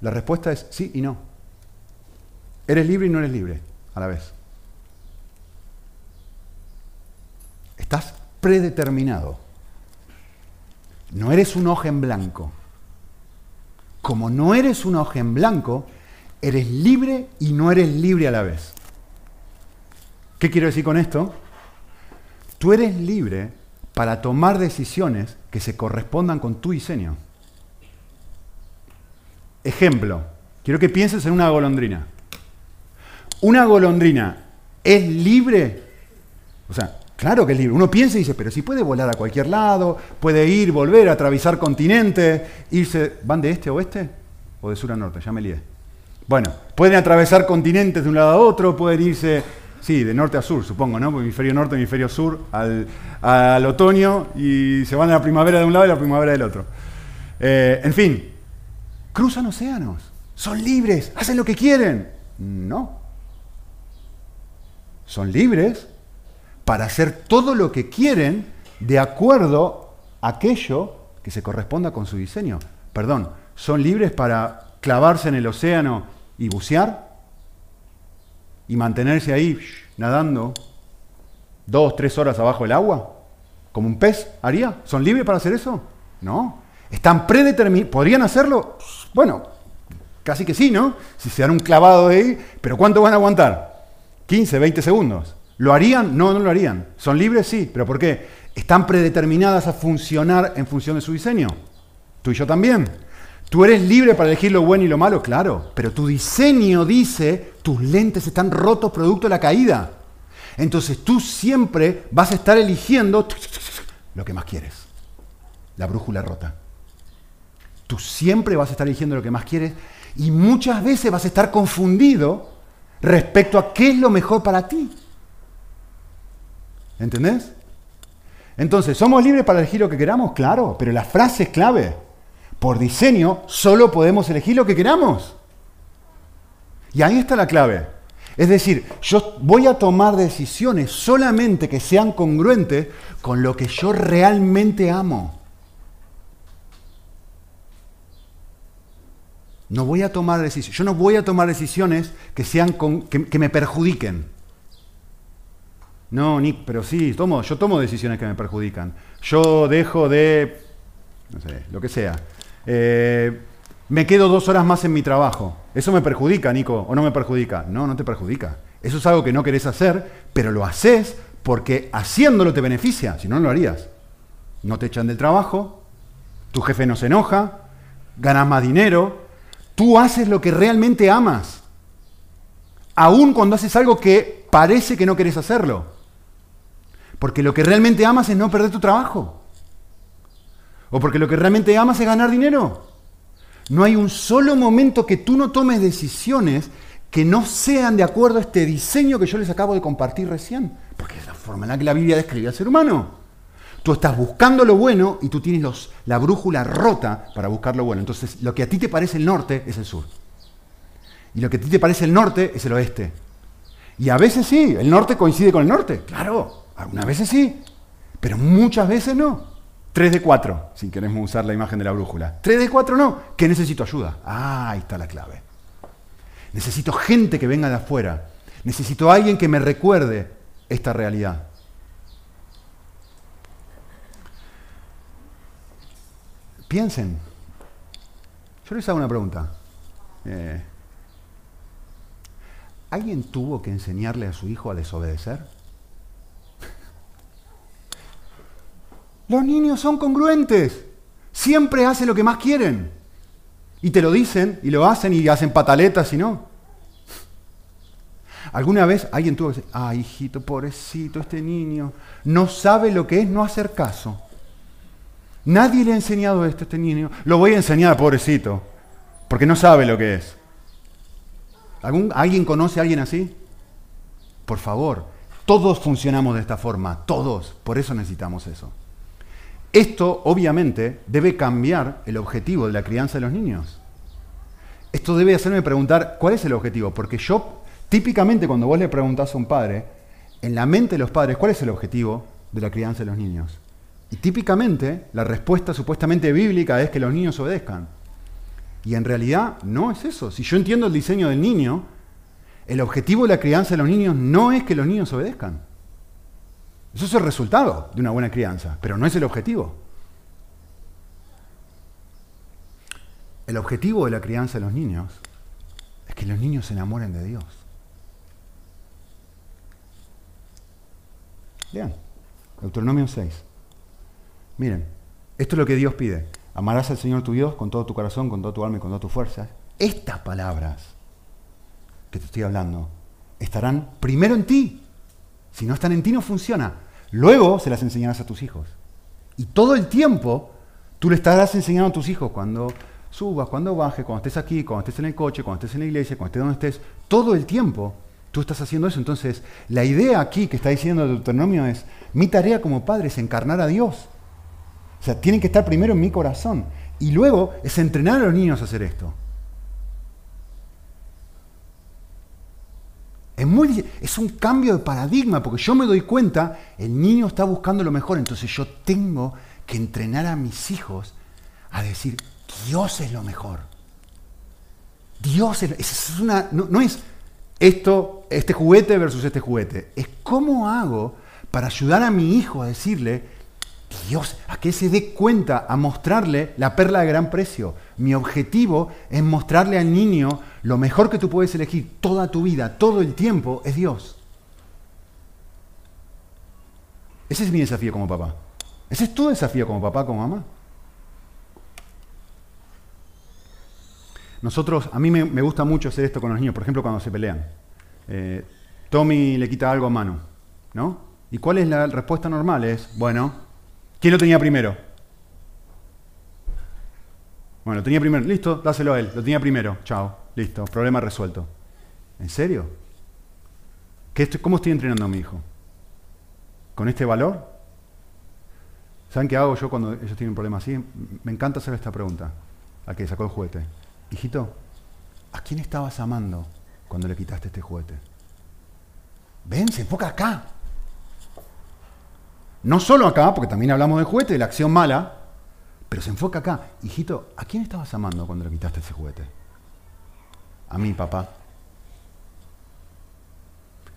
La respuesta es sí y no. Eres libre y no eres libre a la vez. Estás predeterminado. No eres un hoja en blanco. Como no eres un hoja en blanco, eres libre y no eres libre a la vez. ¿Qué quiero decir con esto? Tú eres libre para tomar decisiones que se correspondan con tu diseño. Ejemplo, quiero que pienses en una golondrina una golondrina es libre. O sea, claro que es libre. Uno piensa y dice, pero si puede volar a cualquier lado, puede ir, volver, atravesar continentes, irse. ¿Van de este a oeste? ¿O de sur a norte? Ya me lié. Bueno, pueden atravesar continentes de un lado a otro, pueden irse, sí, de norte a sur, supongo, ¿no? Hemisferio norte, hemisferio sur, al, otoño y se van a la primavera de un lado y la primavera del otro. Eh, en fin, cruzan océanos, son libres, hacen lo que quieren. No, son libres para hacer todo lo que quieren de acuerdo a aquello que se corresponda con su diseño. Perdón, son libres para clavarse en el océano y bucear y mantenerse ahí nadando dos, tres horas abajo del agua, como un pez haría. ¿Son libres para hacer eso? No. ¿Están predeterminados? ¿Podrían hacerlo? Bueno, casi que sí, ¿no? Si se dan un clavado ahí, pero ¿cuánto van a aguantar? 15, 20 segundos. ¿Lo harían? No, no lo harían. ¿Son libres? Sí. ¿Pero por qué? Están predeterminadas a funcionar en función de su diseño. Tú y yo también. ¿Tú eres libre para elegir lo bueno y lo malo? Claro. Pero tu diseño dice, tus lentes están rotos producto de la caída. Entonces tú siempre vas a estar eligiendo lo que más quieres. La brújula rota. Tú siempre vas a estar eligiendo lo que más quieres y muchas veces vas a estar confundido respecto a qué es lo mejor para ti. ¿Entendés? Entonces, ¿somos libres para elegir lo que queramos? Claro, pero la frase es clave. Por diseño, solo podemos elegir lo que queramos. Y ahí está la clave. Es decir, yo voy a tomar decisiones solamente que sean congruentes con lo que yo realmente amo. No voy a tomar decisiones. Yo no voy a tomar decisiones que, sean que, me perjudiquen. No, Nick, pero sí, tomo, yo tomo decisiones que me perjudican. Yo dejo de, no sé, lo que sea. Eh, me quedo dos horas más en mi trabajo. ¿Eso me perjudica, Nico? ¿O no me perjudica? No, no te perjudica. Eso es algo que no querés hacer, pero lo haces porque haciéndolo te beneficia, si no, no lo harías. No te echan del trabajo, tu jefe no se enoja, ganas más dinero, tú haces lo que realmente amas, aun cuando haces algo que parece que no querés hacerlo. Porque lo que realmente amas es no perder tu trabajo. O porque lo que realmente amas es ganar dinero. No hay un solo momento que tú no tomes decisiones que no sean de acuerdo a este diseño que yo les acabo de compartir recién. Porque es la forma en la que la Biblia describe al ser humano. Tú estás buscando lo bueno y tú tienes los, la brújula rota para buscar lo bueno. Entonces, lo que a ti te parece el norte es el sur. Y lo que a ti te parece el norte es el oeste. Y a veces sí, el norte coincide con el norte. Claro, algunas veces sí, pero muchas veces no. 3 de 4, si queremos usar la imagen de la brújula. 3 de 4 no, que necesito ayuda. Ah, ahí está la clave. Necesito gente que venga de afuera. Necesito alguien que me recuerde esta realidad. Piensen. Yo les hago una pregunta. Eh, ¿Alguien tuvo que enseñarle a su hijo a desobedecer? Los niños son congruentes. Siempre hacen lo que más quieren. Y te lo dicen y lo hacen y hacen pataletas y no. ¿Alguna vez alguien tuvo que decir, ay hijito, pobrecito, este niño no sabe lo que es no hacer caso? Nadie le ha enseñado esto a este niño. Lo voy a enseñar, pobrecito, porque no sabe lo que es. ¿Alguien conoce a alguien así? Por favor, todos funcionamos de esta forma, todos. Por eso necesitamos eso. Esto, obviamente, debe cambiar el objetivo de la crianza de los niños. Esto debe hacerme preguntar, ¿cuál es el objetivo? Porque yo, típicamente, cuando vos le preguntás a un padre, en la mente de los padres, ¿cuál es el objetivo de la crianza de los niños? Y típicamente, la respuesta supuestamente bíblica es que los niños obedezcan. Y en realidad no es eso. Si yo entiendo el diseño del niño, el objetivo de la crianza de los niños no es que los niños obedezcan. Eso es el resultado de una buena crianza, pero no es el objetivo. El objetivo de la crianza de los niños es que los niños se enamoren de Dios. Vean, Deuteronomio 6. Miren, esto es lo que Dios pide. Amarás al Señor tu Dios con todo tu corazón, con toda tu alma y con todas tus fuerzas. Estas palabras que te estoy hablando estarán primero en ti si no están en ti no funciona. Luego se las enseñarás a tus hijos. Y todo el tiempo tú le estarás enseñando a tus hijos cuando subas, cuando bajes, cuando estés aquí, cuando estés en el coche, cuando estés en la iglesia, cuando estés donde estés. Todo el tiempo tú estás haciendo eso. Entonces, la idea aquí que está diciendo el Deuteronomio es, mi tarea como padre es encarnar a Dios. O sea, tienen que estar primero en mi corazón. Y luego es entrenar a los niños a hacer esto. Es, muy, es un cambio de paradigma, porque yo me doy cuenta, el niño está buscando lo mejor, entonces yo tengo que entrenar a mis hijos a decir, Dios es lo mejor. Dios es, es una, no, no es esto, este juguete versus este juguete, es cómo hago para ayudar a mi hijo a decirle, Dios, a que se dé cuenta, a mostrarle la perla de gran precio. Mi objetivo es mostrarle al niño lo mejor que tú puedes elegir toda tu vida, todo el tiempo, es Dios. Ese es mi desafío como papá. Ese es tu desafío como papá, como mamá. Nosotros, a mí me, gusta mucho hacer esto con los niños, por ejemplo, cuando se pelean. Eh, Tommy le quita algo a mano, ¿no? ¿Y cuál es la respuesta normal? Es, bueno, ¿quién lo tenía primero? Bueno, lo tenía primero, listo, dáselo a él, lo tenía primero, chao. Listo, problema resuelto. ¿En serio? ¿Cómo estoy entrenando a mi hijo? ¿Con este valor? ¿Saben qué hago yo cuando ellos tienen un problema así? Me encanta hacer esta pregunta al que sacó el juguete. Hijito, ¿a quién estabas amando cuando le quitaste este juguete? Ven, se enfoca acá. No solo acá, porque también hablamos de juguete, de la acción mala, pero se enfoca acá. Hijito, ¿a quién estabas amando cuando le quitaste ese juguete? a mi papá.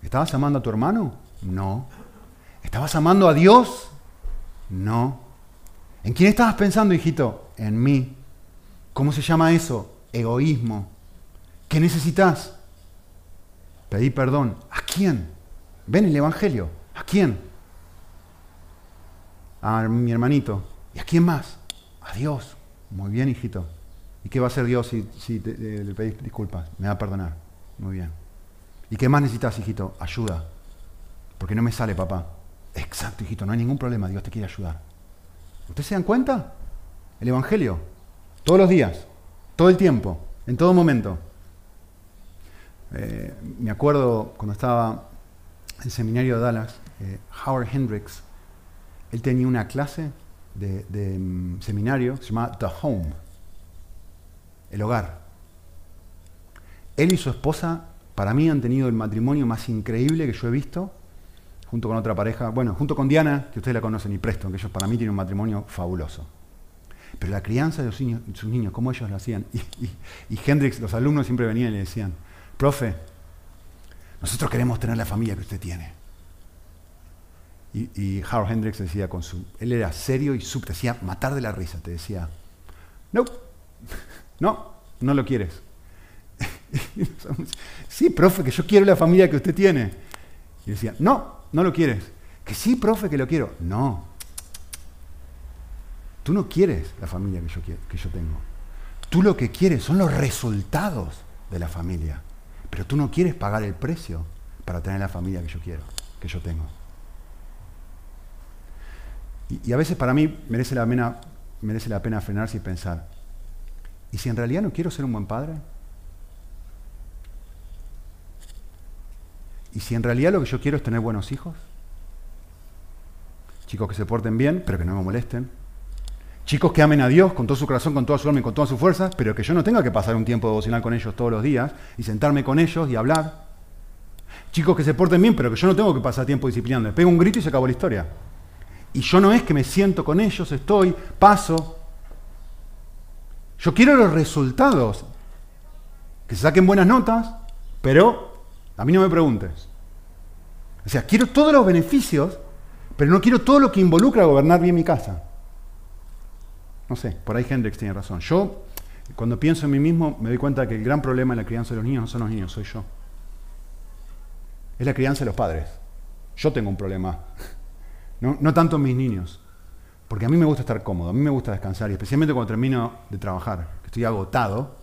¿Estabas amando a tu hermano? No. ¿Estabas amando a Dios? No. ¿En quién estabas pensando, hijito? En mí. ¿Cómo se llama eso? Egoísmo. ¿Qué necesitas? Pedir perdón. ¿A quién? Ven el Evangelio. ¿A quién? A mi hermanito. ¿Y a quién más? A Dios. Muy bien, hijito. ¿Y qué va a hacer Dios si, eh, le pedís disculpas? Me va a perdonar. Muy bien. ¿Y qué más necesitas, hijito? Ayuda. Porque no me sale, papá. Exacto, hijito, no hay ningún problema, Dios te quiere ayudar. ¿Ustedes se dan cuenta? El Evangelio, todos los días, todo el tiempo, en todo momento. Eh, me acuerdo cuando estaba en el seminario de Dallas, eh, Howard Hendricks, él tenía una clase de, mm, seminario que se llamaba The Home, el hogar. Él y su esposa, para mí, han tenido el matrimonio más increíble que yo he visto junto con otra pareja, bueno, junto con Diana, que ustedes la conocen, y Preston, que ellos para mí tienen un matrimonio fabuloso. Pero la crianza de sus niños, cómo ellos lo hacían. Y, Hendrix, los alumnos siempre venían y le decían, profe, nosotros queremos tener la familia que usted tiene. Y, Howard Hendrix decía con su, él era serio y sub, decía matar de la risa, te decía, no, no, no lo quieres. sí, profe, que yo quiero la familia que usted tiene. Y decía, no, no lo quieres. Que sí, profe, que lo quiero. No. Tú no quieres la familia que yo, que yo tengo. Tú lo que quieres son los resultados de la familia. Pero tú no quieres pagar el precio para tener la familia que yo quiero, que yo tengo. Y, a veces para mí merece la, pena, frenarse y pensar, ¿y si en realidad no quiero ser un buen padre? ¿Y si en realidad lo que yo quiero es tener buenos hijos? Chicos que se porten bien, pero que no me molesten. Chicos que amen a Dios con todo su corazón, con toda su alma y con todas sus fuerzas, pero que yo no tenga que pasar un tiempo devocional con ellos todos los días y sentarme con ellos y hablar. Chicos que se porten bien, pero que yo no tengo que pasar tiempo disciplinando. Me pego un grito y se acabó la historia. Y yo no es que me siento con ellos, estoy, paso. Yo quiero los resultados. Que se saquen buenas notas, pero a mí no me preguntes. O sea, quiero todos los beneficios, pero no quiero todo lo que involucra gobernar bien mi casa. No sé, por ahí Hendrix tiene razón. Yo, cuando pienso en mí mismo, me doy cuenta que el gran problema en la crianza de los niños no son los niños, soy yo. Es la crianza de los padres. Yo tengo un problema. No, no tanto mis niños. Porque a mí me gusta estar cómodo, a mí me gusta descansar, y especialmente cuando termino de trabajar, que estoy agotado,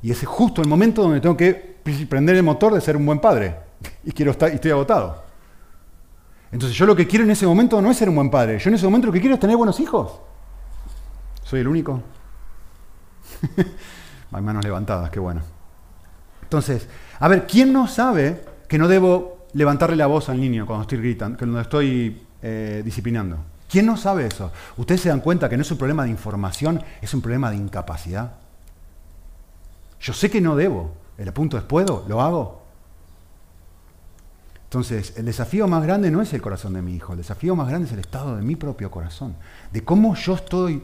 y ese es justo el momento donde tengo que prender el motor de ser un buen padre. Y, quiero estar, y estoy agotado. Entonces yo lo que quiero en ese momento no es ser un buen padre. Yo en ese momento lo que quiero es tener buenos hijos. ¿Soy el único? Hay manos levantadas, qué bueno. Entonces, a ver, ¿quién no sabe que no debo levantarle la voz al niño cuando estoy gritando, cuando estoy eh, disciplinando? ¿Quién no sabe eso? ¿Ustedes se dan cuenta que no es un problema de información, es un problema de incapacidad? Yo sé que no debo. El punto es, ¿puedo? ¿Lo hago? Entonces, el desafío más grande no es el corazón de mi hijo, el desafío más grande es el estado de mi propio corazón, de cómo yo estoy,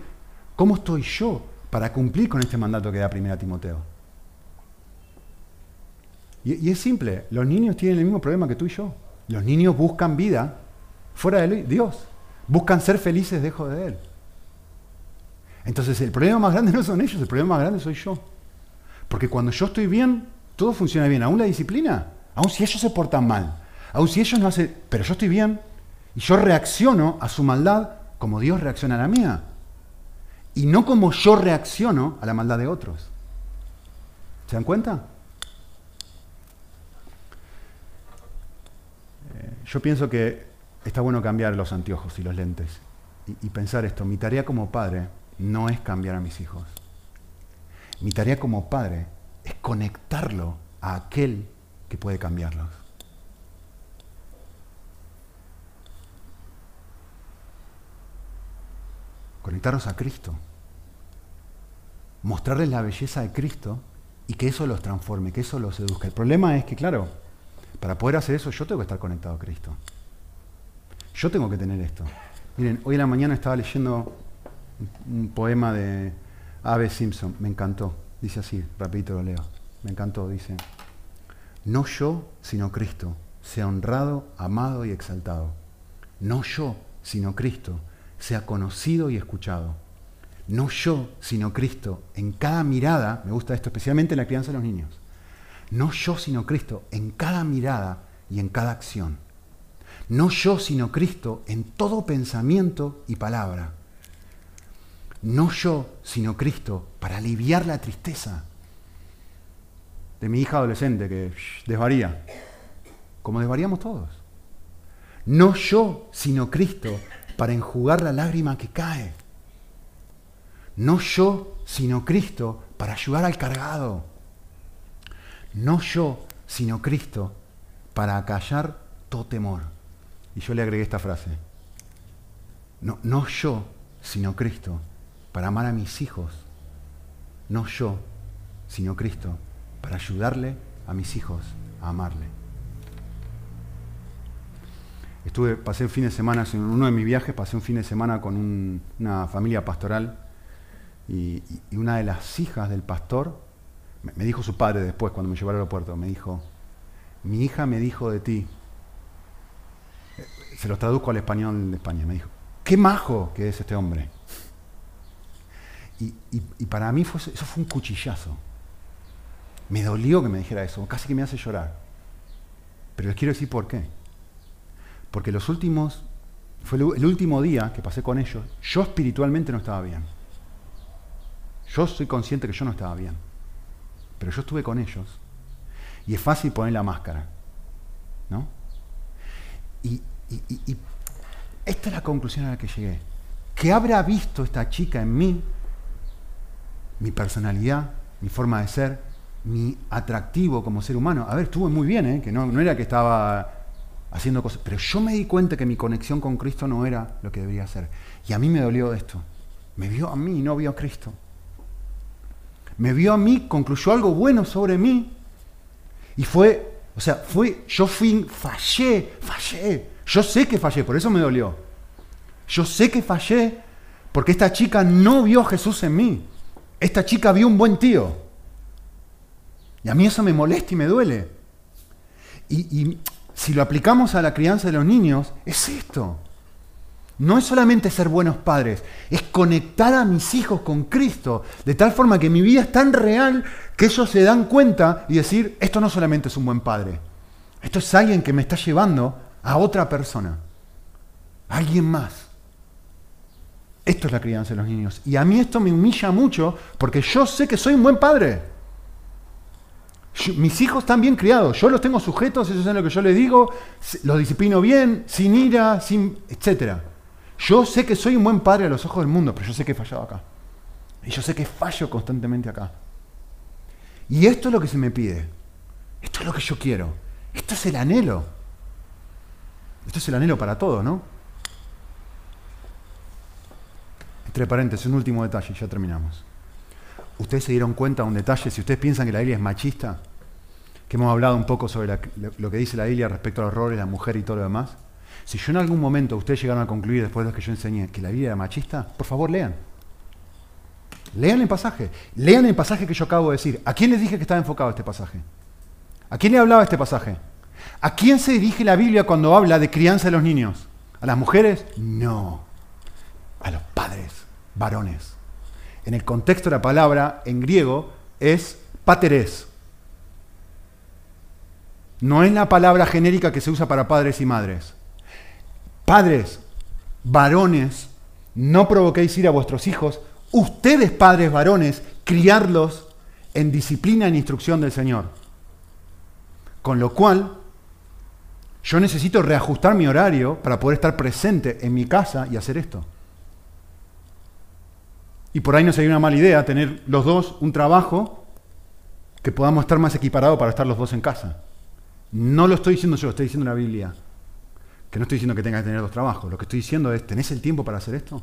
cómo estoy yo para cumplir con este mandato que da primera Timoteo. Y, y, es simple, los niños tienen el mismo problema que tú y yo. Los niños buscan vida fuera de Dios, buscan ser felices lejos de Él. Entonces, el problema más grande no son ellos, el problema más grande soy yo. Porque cuando yo estoy bien, todo funciona bien. Aún la disciplina, aún si ellos se portan mal, aún si ellos no hacen... Pero yo estoy bien y yo reacciono a su maldad como Dios reacciona a la mía. Y no como yo reacciono a la maldad de otros. ¿Se dan cuenta? Eh, yo pienso que está bueno cambiar los anteojos y los lentes y pensar esto. Mi tarea como padre no es cambiar a mis hijos. Mi tarea como padre es conectarlo a aquel que puede cambiarlos. Conectarlos a Cristo. Mostrarles la belleza de Cristo y que eso los transforme, que eso los seduzca. El problema es que, claro, para poder hacer eso yo tengo que estar conectado a Cristo. Yo tengo que tener esto. Miren, hoy en la mañana estaba leyendo un poema de Ave Simpson, me encantó. Dice así, rapidito lo leo. Me encantó, dice. No yo, sino Cristo, sea honrado, amado y exaltado. no yo, sino Cristo, sea conocido y escuchado. No yo, sino Cristo, en cada mirada, me gusta esto especialmente en la crianza de los niños, no yo, sino Cristo, en cada mirada y en cada acción. No yo, sino Cristo, en todo pensamiento y palabra. No yo, sino Cristo, para aliviar la tristeza de mi hija adolescente que desvaría, como desvaríamos todos. No yo, sino Cristo, para enjugar la lágrima que cae. No yo, sino Cristo, para ayudar al cargado. No yo, sino Cristo, para acallar todo temor. Y yo le agregué esta frase. No, no yo, sino Cristo, para amar a mis hijos. No yo, sino Cristo, para ayudarle a mis hijos a amarle. Estuve, pasé fin de semana, en uno de mis viajes, pasé un fin de semana con una familia pastoral y, una de las hijas del pastor, me, dijo su padre después cuando me llevó al aeropuerto, me dijo, mi hija me dijo de ti, se los traduzco al español de España, me dijo, qué majo que es este hombre. Y, para mí eso fue un cuchillazo. Me dolió que me dijera eso, casi que me hace llorar. Pero les quiero decir por qué. Porque los últimos, fue el último día que pasé con ellos, yo espiritualmente no estaba bien. Yo soy consciente que yo no estaba bien. Pero yo estuve con ellos. Y es fácil poner la máscara. ¿No? Y, y esta es la conclusión a la que llegué. ¿Qué habrá visto esta chica en mí? Mi personalidad, mi forma de ser, mi atractivo como ser humano. A ver, estuvo muy bien, ¿eh? que no, no era que estaba haciendo cosas. Pero yo me di cuenta que mi conexión con Cristo no era lo que debería ser. Y a mí me dolió esto. Me vio a mí y no vio a Cristo. Me vio a mí, concluyó algo bueno sobre mí. Y fue, o sea, fue, yo fui, fallé, fallé. Yo sé que fallé, por eso me dolió. Yo sé que fallé porque esta chica no vio a Jesús en mí. Esta chica vio un buen tío. Y a mí eso me molesta y me duele. Y, y si lo aplicamos a la crianza de los niños, es esto. No es solamente ser buenos padres, es conectar a mis hijos con Cristo, de tal forma que mi vida es tan real que ellos se dan cuenta y decir, esto no solamente es un buen padre, esto es alguien que me está llevando a otra persona, a alguien más. Esto es la crianza de los niños. Y a mí esto me humilla mucho porque yo sé que soy un buen padre mis hijos están bien criados, yo los tengo sujetos, eso es lo que yo les digo, los disciplino bien, sin ira, sin, etc. Yo sé que soy un buen padre a los ojos del mundo, pero yo sé que he fallado acá. Y yo sé que fallo constantemente acá. Y esto es lo que se me pide. Esto es lo que yo quiero. Esto es el anhelo. Esto es el anhelo para todos, ¿no? Entre paréntesis, un último detalle ya terminamos. Ustedes se dieron cuenta de un detalle, si ustedes piensan que la Biblia es machista, que hemos hablado un poco sobre lo que dice la Biblia respecto a los roles la mujer y todo lo demás, si yo en algún momento ustedes llegaron a concluir después de lo que yo enseñé que la Biblia era machista, por favor lean. Lean el pasaje. Lean el pasaje que yo acabo de decir. ¿A quién les dije que estaba enfocado este pasaje? ¿A quién le hablaba este pasaje? ¿A quién se dirige la Biblia cuando habla de crianza de los niños? ¿A las mujeres? No. A los padres, varones en el contexto de la palabra en griego es pateres. No es la palabra genérica que se usa para padres y madres. Padres, varones, no provoquéis ir a vuestros hijos. Ustedes, padres varones, criarlos en disciplina e instrucción del Señor. Con lo cual, yo necesito reajustar mi horario para poder estar presente en mi casa y hacer esto. Y por ahí no sería una mala idea tener los dos un trabajo que podamos estar más equiparados para estar los dos en casa. No lo estoy diciendo yo, lo estoy diciendo la Biblia. Que no estoy diciendo que tengas que tener dos trabajos. Lo que estoy diciendo es, ¿tenés el tiempo para hacer esto?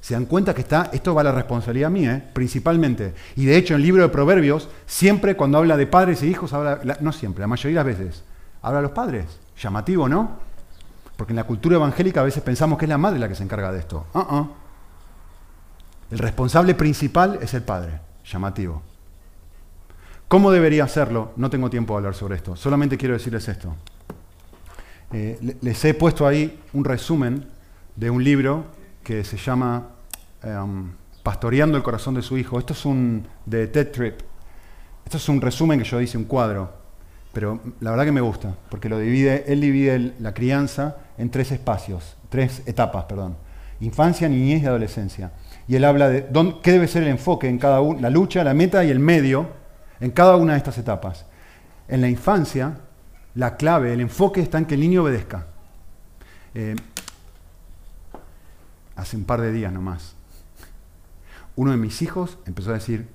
Se dan cuenta que está, esto va a la responsabilidad mía, ¿eh? principalmente. Y de hecho, en el libro de Proverbios, siempre cuando habla de padres e hijos, habla, no siempre, la mayoría de las veces, habla de los padres. Llamativo, ¿no? Porque en la cultura evangélica a veces pensamos que es la madre la que se encarga de esto. Uh -uh. El responsable principal es el padre, llamativo. ¿Cómo debería hacerlo? No tengo tiempo de hablar sobre esto, solamente quiero decirles esto. Eh, les he puesto ahí un resumen de un libro que se llama em, Pastoreando el corazón de su hijo. Esto es un de Ted Tripp. Esto es un resumen que yo hice, un cuadro, pero la verdad que me gusta, porque lo divide, él divide la crianza en tres espacios, tres etapas, perdón. Infancia, niñez y adolescencia. Y él habla de qué debe ser el enfoque en cada una, la lucha, la meta y el medio en cada una de estas etapas. En la infancia, la clave, el enfoque está en que el niño obedezca. Eh, hace un par de días nomás, uno de mis hijos empezó a decir,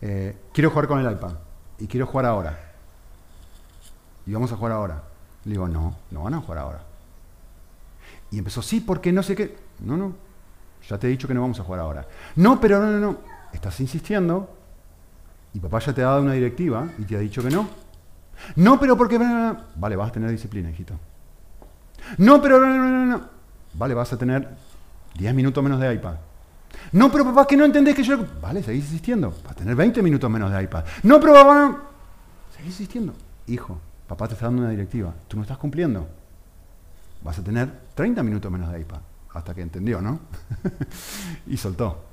eh, quiero jugar con el iPad y quiero jugar ahora. Y vamos a jugar ahora. Le digo, no, no van a jugar ahora. Y empezó, sí, porque no sé qué. No, no, ya te he dicho que no vamos a jugar ahora. No, pero no, no, no. Estás insistiendo y papá ya te ha dado una directiva y te ha dicho que no. No, pero porque... Vale, vas a tener disciplina, hijito. No, pero no, no, no, no. Vale, vas a tener 10 minutos menos de iPad. No, pero papá, que no entendés que yo... Vale, seguís insistiendo. Vas a tener 20 minutos menos de iPad. No, pero papá... No. Seguís insistiendo. Hijo, papá te está dando una directiva. Tú no estás cumpliendo. Vas a tener 30 minutos menos de iPad. Hasta que entendió, ¿no? y soltó.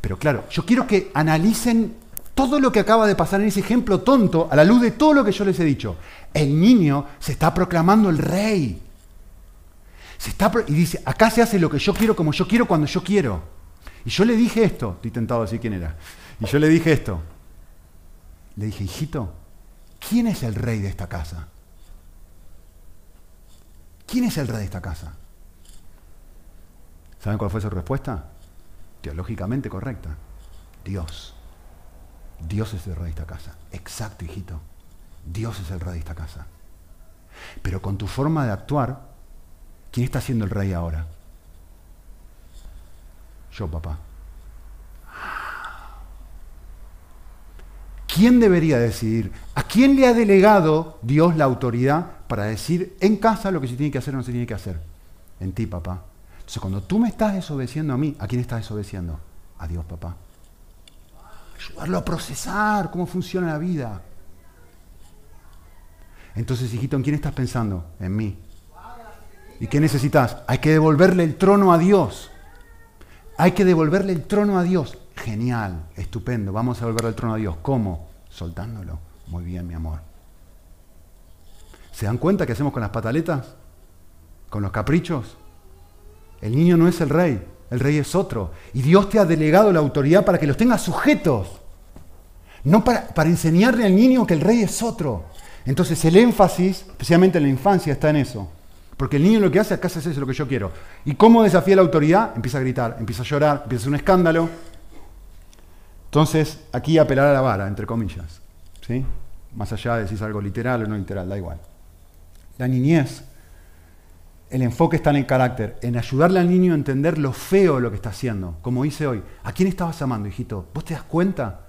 Pero claro, yo quiero que analicen todo lo que acaba de pasar en ese ejemplo tonto a la luz de todo lo que yo les he dicho. El niño se está proclamando el rey. Se está y dice, acá se hace lo que yo quiero como yo quiero cuando yo quiero. Y yo le dije esto, estoy tentado a decir quién era. Y yo le dije esto. Le dije, hijito, ¿quién es el rey de esta casa? ¿Quién es el rey de esta casa? ¿Saben cuál fue su respuesta? Teológicamente correcta. Dios. Dios es el rey de esta casa. Exacto, hijito. Dios es el rey de esta casa. Pero con tu forma de actuar, ¿quién está siendo el rey ahora? Yo, papá. ¿Quién debería decidir? ¿A quién le ha delegado Dios la autoridad para decir en casa lo que se tiene que hacer o no se tiene que hacer? En ti, papá. Entonces, cuando tú me estás desobedeciendo a mí, ¿a quién estás desobedeciendo? A Dios, papá ayudarlo a procesar cómo funciona la vida. Entonces, hijito, ¿en quién estás pensando? En mí. ¿Y qué necesitas? Hay que devolverle el trono a Dios. Hay que devolverle el trono a Dios. Genial, estupendo. Vamos a devolverle el trono a Dios. ¿Cómo? Soltándolo. Muy bien, mi amor. ¿Se dan cuenta qué hacemos con las pataletas? ¿Con los caprichos? El niño no es el rey el rey es otro. Y Dios te ha delegado la autoridad para que los tengas sujetos. No para, enseñarle al niño que el rey es otro. Entonces el énfasis, especialmente en la infancia, está en eso. Porque el niño lo que hace, acá se hace lo que yo quiero. ¿Y cómo desafía la autoridad? Empieza a gritar, empieza a llorar, empieza a hacer un escándalo. Entonces, aquí apelar a la vara, entre comillas. ¿sí? Más allá de si es algo literal o no literal, da igual. La niñez el enfoque está en el carácter, en ayudarle al niño a entender lo feo de lo que está haciendo. Como hice hoy, ¿a quién estabas amando, hijito? ¿Vos te das cuenta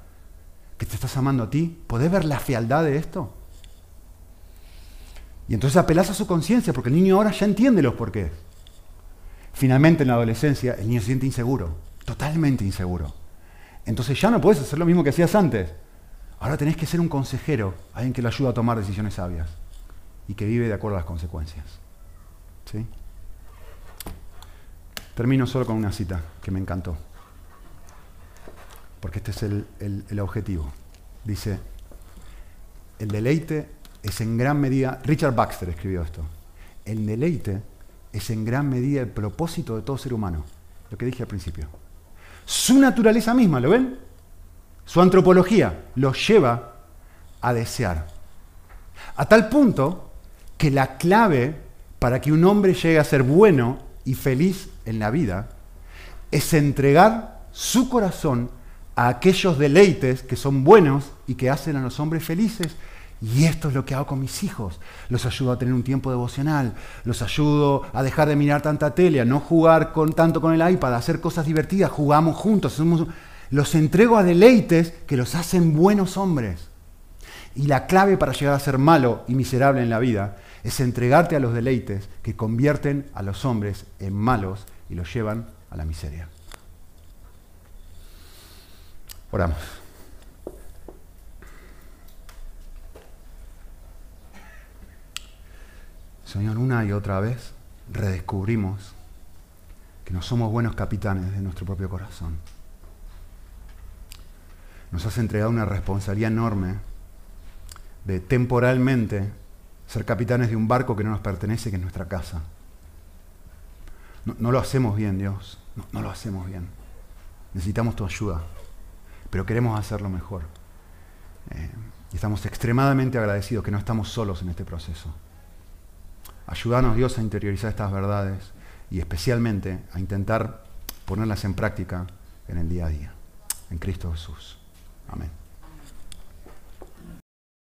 que te estás amando a ti? ¿Podés ver la fealdad de esto? Y entonces apelás a su conciencia, porque el niño ahora ya entiende los porqués. Finalmente, en la adolescencia, el niño se siente inseguro, totalmente inseguro. Entonces ya no puedes hacer lo mismo que hacías antes. Ahora tenés que ser un consejero, alguien que le ayuda a tomar decisiones sabias y que vive de acuerdo a las consecuencias. Termino solo con una cita que me encantó, porque este es el, objetivo. Dice, el deleite es en gran medida, Richard Baxter escribió esto, el deleite es en gran medida el propósito de todo ser humano, lo que dije al principio. Su naturaleza misma, ¿lo ven? Su antropología lo lleva a desear. A tal punto que la clave para que un hombre llegue a ser bueno y feliz en la vida es entregar su corazón a aquellos deleites que son buenos y que hacen a los hombres felices. Y esto es lo que hago con mis hijos. Los ayudo a tener un tiempo devocional, los ayudo a dejar de mirar tanta tele, a no jugar con, tanto con el iPad, a hacer cosas divertidas, jugamos juntos. los entrego a deleites que los hacen buenos hombres. Y la clave para llegar a ser malo y miserable en la vida es entregarte a los deleites que convierten a los hombres en malos y los llevan a la miseria. Oramos. Señor, una y otra vez redescubrimos que no somos buenos capitanes de nuestro propio corazón. Nos has entregado una responsabilidad enorme de temporalmente ser capitanes de un barco que no nos pertenece, que es nuestra casa. No, lo hacemos bien, Dios. No, lo hacemos bien. Necesitamos tu ayuda. Pero queremos hacerlo mejor. Eh, y estamos extremadamente agradecidos que no estamos solos en este proceso. Ayúdanos, Dios, a interiorizar estas verdades y especialmente a intentar ponerlas en práctica en el día a día. En Cristo Jesús. Amén.